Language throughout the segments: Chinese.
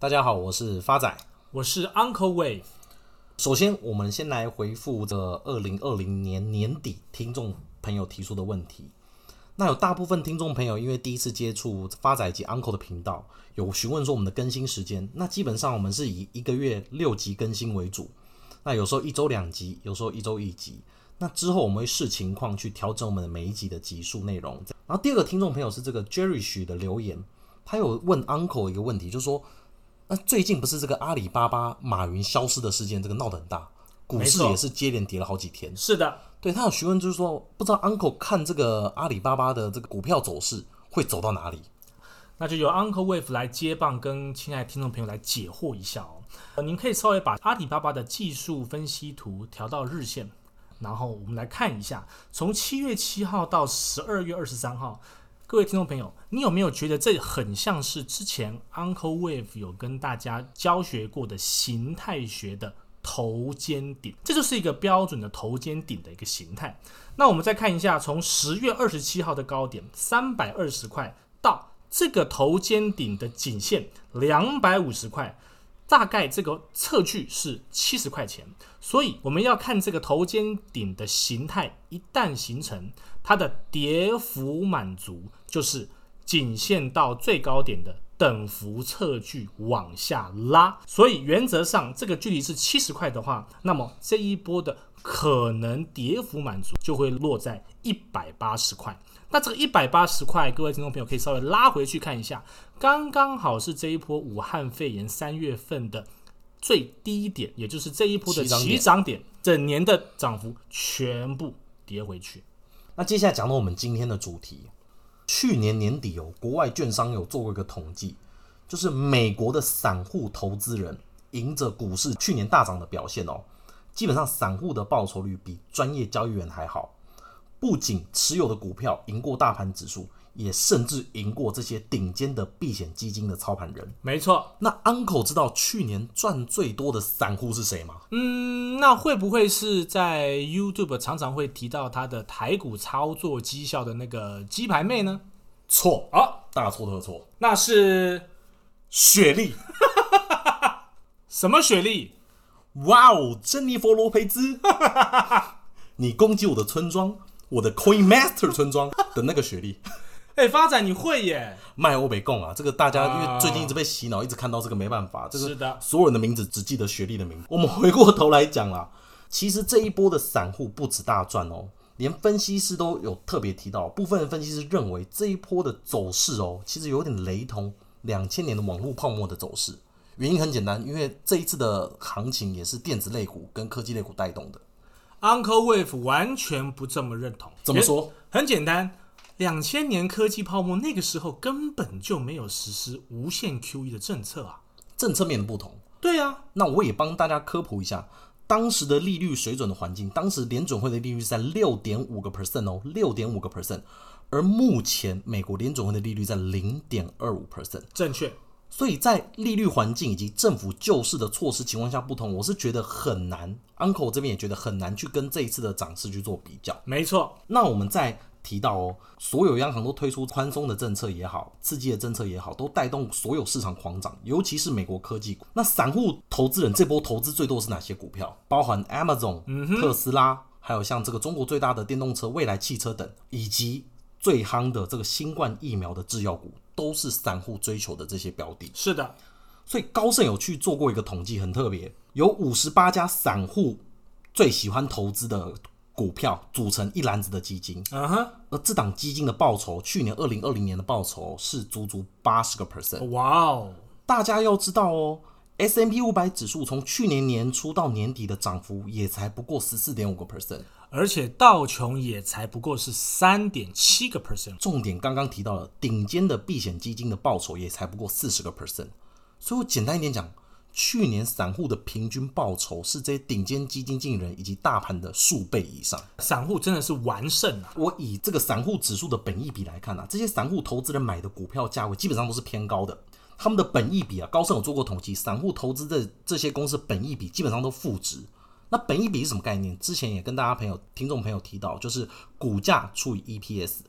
大家好，我是发仔，我是 Uncle Wave。首先，我们先来回复这二零二零年年底听众朋友提出的问题。那有大部分听众朋友因为第一次接触发仔及 Uncle 的频道，有询问说我们的更新时间。那基本上我们是以一个月六集更新为主。那有时候一周两集，有时候一周一集。那之后我们会视情况去调整我们的每一集的集数内容。然后第二个听众朋友是这个 Jerry 许的留言，他有问 Uncle 一个问题，就是说，那最近不是这个阿里巴巴马云消失的事件，这个闹得很大，股市也是接连跌了好几天。是的，对，他有询问，就是说，不知道 Uncle 看这个阿里巴巴的这个股票走势会走到哪里？那就由 Uncle Wave 来接棒，跟亲爱的听众朋友来解惑一下哦。呃，您可以稍微把阿里巴巴的技术分析图调到日线。然后我们来看一下，从七月七号到十二月二十三号，各位听众朋友，你有没有觉得这很像是之前 Uncle Wave 有跟大家教学过的形态学的头肩顶？这就是一个标准的头肩顶的一个形态。那我们再看一下，从十月二十七号的高点三百二十块到这个头肩顶的颈线两百五十块。大概这个测距是七十块钱，所以我们要看这个头肩顶的形态，一旦形成，它的跌幅满足，就是颈线到最高点的等幅测距往下拉。所以原则上，这个距离是七十块的话，那么这一波的可能跌幅满足就会落在一百八十块。那这个一百八十块，各位听众朋友可以稍微拉回去看一下，刚刚好是这一波武汉肺炎三月份的最低点，也就是这一波的起涨点，整年的涨幅全部跌回去。那接下来讲到我们今天的主题，去年年底哦，国外券商有做过一个统计，就是美国的散户投资人迎着股市去年大涨的表现哦，基本上散户的报酬率比专业交易员还好。不仅持有的股票赢过大盘指数，也甚至赢过这些顶尖的避险基金的操盘人。没错，那 Uncle 知道去年赚最多的散户是谁吗？嗯，那会不会是在 YouTube 常常会提到他的台股操作绩效的那个鸡排妹呢？错啊，大错特错，那是雪莉。什么雪莉？哇哦，珍妮佛罗培兹！你攻击我的村庄。我的 Coin Master 村庄的那个学历，哎，发展你会耶？卖欧北共啊，这个大家因为最近一直被洗脑，一直看到这个没办法，这个是的，所有人的名字只记得学历的名字。我们回过头来讲啦，其实这一波的散户不止大赚哦，连分析师都有特别提到，部分的分析师认为这一波的走势哦，其实有点雷同两千年的网络泡沫的走势。原因很简单，因为这一次的行情也是电子类股跟科技类股带动的。Uncle Wave 完全不这么认同。怎么说？很简单，两千年科技泡沫那个时候根本就没有实施无限 QE 的政策啊，政策面的不同。对啊，那我也帮大家科普一下，当时的利率水准的环境，当时联准会的利率在六点五个 percent 哦，六点五个 percent，而目前美国联准会的利率在零点二五 percent，正确。所以在利率环境以及政府救市的措施情况下不同，我是觉得很难。Uncle 这边也觉得很难去跟这一次的涨势去做比较。没错，那我们再提到哦，所有央行都推出宽松的政策也好，刺激的政策也好，都带动所有市场狂涨，尤其是美国科技股。那散户投资人这波投资最多是哪些股票？包含 Amazon、特斯拉，还有像这个中国最大的电动车蔚来汽车等，以及最夯的这个新冠疫苗的制药股。都是散户追求的这些标的。是的，所以高盛有去做过一个统计，很特别，有五十八家散户最喜欢投资的股票组成一篮子的基金。嗯哼，而这档基金的报酬，去年二零二零年的报酬是足足八十个 percent。哇哦！大家要知道哦。S&P 五百指数从去年年初到年底的涨幅也才不过十四点五个 percent，而且道琼也才不过是三点七个 percent。重点刚刚提到了顶尖的避险基金的报酬也才不过四十个 percent，所以我简单一点讲，去年散户的平均报酬是这些顶尖基金经理人以及大盘的数倍以上。散户真的是完胜啊！我以这个散户指数的本益比来看啊，这些散户投资人买的股票价位基本上都是偏高的。他们的本益比啊，高盛有做过统计，散户投资的这些公司本益比基本上都负值。那本一比是什么概念？之前也跟大家朋友、听众朋友提到，就是股价除以 EPS。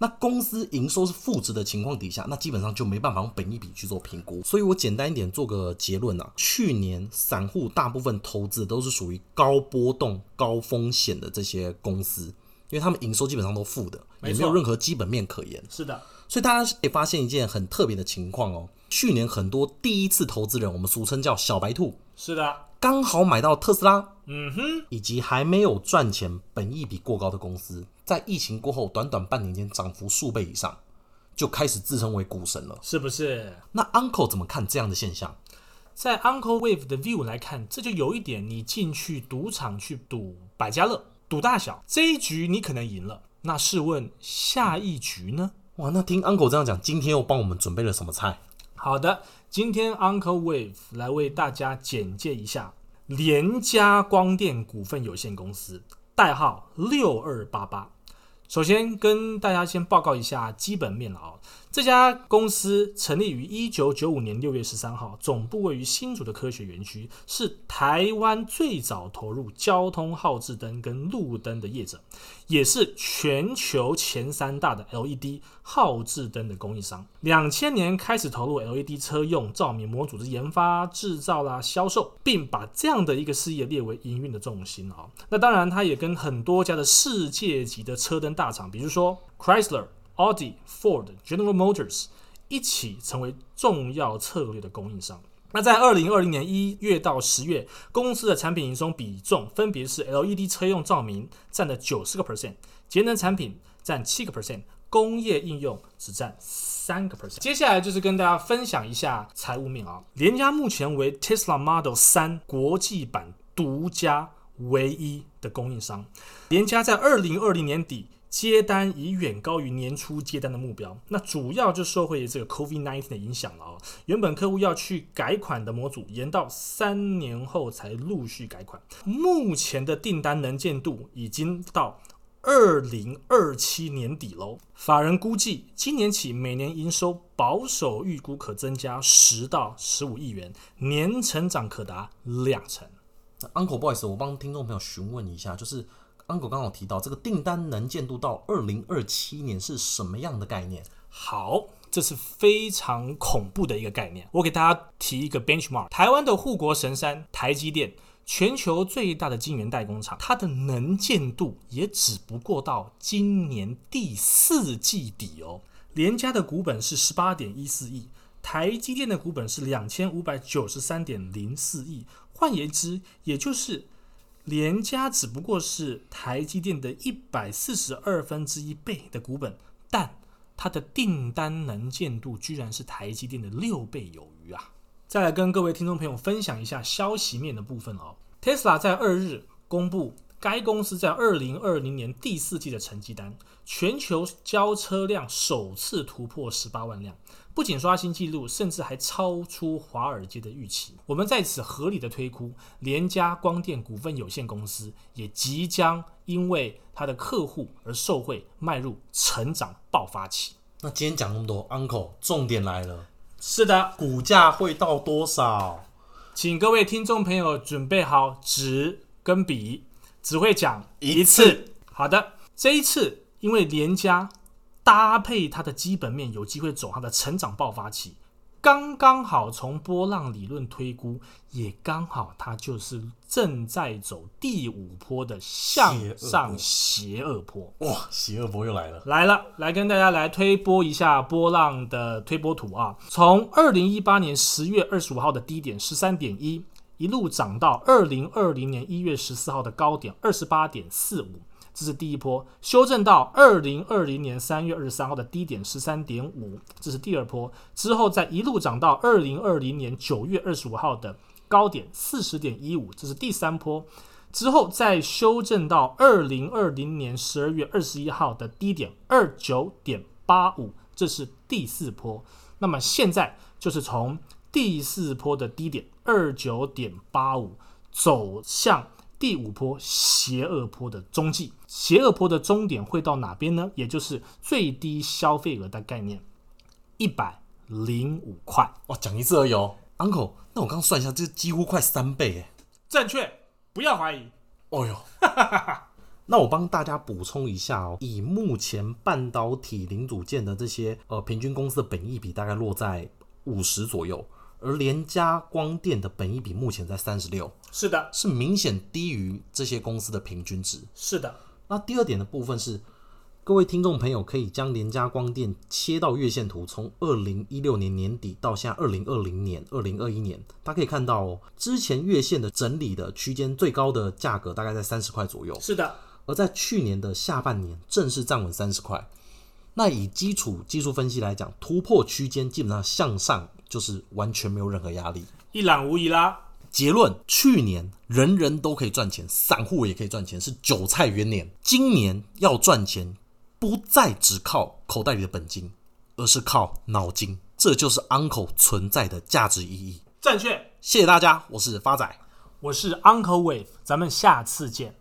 那公司营收是负值的情况底下，那基本上就没办法用本一比去做评估。所以我简单一点做个结论啊，去年散户大部分投资都是属于高波动、高风险的这些公司，因为他们营收基本上都负的，也没有任何基本面可言。是的，所以大家可以发现一件很特别的情况哦，去年很多第一次投资人，我们俗称叫小白兔，是的，刚好买到特斯拉，嗯哼，以及还没有赚钱、本益比过高的公司。在疫情过后，短短半年间涨幅数倍以上，就开始自称为股神了，是不是？那 Uncle 怎么看这样的现象？在 Uncle Wave 的 view 来看，这就有一点，你进去赌场去赌百家乐，赌大小，这一局你可能赢了，那试问下一局呢？哇，那听 Uncle 这样讲，今天又帮我们准备了什么菜？好的，今天 Uncle Wave 来为大家简介一下联嘉光电股份有限公司，代号六二八八。首先跟大家先报告一下基本面了啊。这家公司成立于一九九五年六月十三号，总部位于新竹的科学园区，是台湾最早投入交通号志灯跟路灯的业者，也是全球前三大的 LED 号志灯的供应商。两千年开始投入 LED 车用照明模组的研发、制造啦、销售，并把这样的一个事业列为营运的重心啊。那当然，它也跟很多家的世界级的车灯大厂，比如说 Chrysler。Audi、Ford、General Motors 一起成为重要策略的供应商。那在二零二零年一月到十月，公司的产品营收比重分别是 LED 车用照明占了九十个 percent，节能产品占七个 percent，工业应用只占三个 percent。接下来就是跟大家分享一下财务面啊，联家目前为 Tesla Model 三国际版独家唯一的供应商。联家在二零二零年底。接单已远高于年初接单的目标，那主要就受惠于这个 COVID-19 的影响了哦。原本客户要去改款的模组，延到三年后才陆续改款。目前的订单能见度已经到二零二七年底喽。法人估计，今年起每年营收保守预估可增加十到十五亿元，年成长可达两成。Uncle，不好意思，我帮听众朋友询问一下，就是。Uncle 刚好提到这个订单能见度到二零二七年是什么样的概念？好，这是非常恐怖的一个概念。我给大家提一个 benchmark：台湾的护国神山台积电，全球最大的晶圆代工厂，它的能见度也只不过到今年第四季底哦。联家的股本是十八点一四亿，台积电的股本是两千五百九十三点零四亿。换言之，也就是。联嘉只不过是台积电的一百四十二分之一倍的股本，但它的订单能见度居然是台积电的六倍有余啊！再来跟各位听众朋友分享一下消息面的部分哦。Tesla 在二日公布，该公司在二零二零年第四季的成绩单，全球交车辆首次突破十八万辆。不仅刷新纪录，甚至还超出华尔街的预期。我们在此合理的推估，联家光电股份有限公司也即将因为它的客户而受惠，迈入成长爆发期。那今天讲那么多，Uncle，重点来了。是的，股价会到多少？请各位听众朋友准备好纸跟笔，只会讲一次。好的，这一次因为联嘉。搭配它的基本面，有机会走它的成长爆发期，刚刚好从波浪理论推估，也刚好它就是正在走第五波的向上邪恶波。哇，邪恶波又来了！来了，来跟大家来推波一下波浪的推波图啊，从二零一八年十月二十五号的低点十三点一，一路涨到二零二零年一月十四号的高点二十八点四五。这是第一波修正到二零二零年三月二十三号的低点十三点五，这是第二波之后再一路涨到二零二零年九月二十五号的高点四十点一五，这是第三波之后再修正到二零二零年十二月二十一号的低点二九点八五，这是第四波。那么现在就是从第四波的低点二九点八五走向。第五波邪恶波的中继，邪恶波的终点会到哪边呢？也就是最低消费额的概念，一百零五块。哇，讲一次而已哦，Uncle。那我刚刚算一下，这几乎快三倍诶。正确，不要怀疑。哦哟，那我帮大家补充一下哦，以目前半导体零组件的这些呃平均公司的本益比大概落在五十左右，而联家光电的本益比目前在三十六，是的，是明显低于这些公司的平均值。是的。那第二点的部分是，各位听众朋友可以将联家光电切到月线图，从二零一六年年底到现在二零二零年、二零二一年，大家可以看到哦，之前月线的整理的区间最高的价格大概在三十块左右。是的。而在去年的下半年正式站稳三十块，那以基础技术分析来讲，突破区间基本上向上就是完全没有任何压力，一览无遗啦。结论：去年人人都可以赚钱，散户也可以赚钱，是韭菜元年。今年要赚钱，不再只靠口袋里的本金，而是靠脑筋，这就是 Uncle 存在的价值意义。正确，谢谢大家，我是发仔，我是 Uncle Wave，咱们下次见。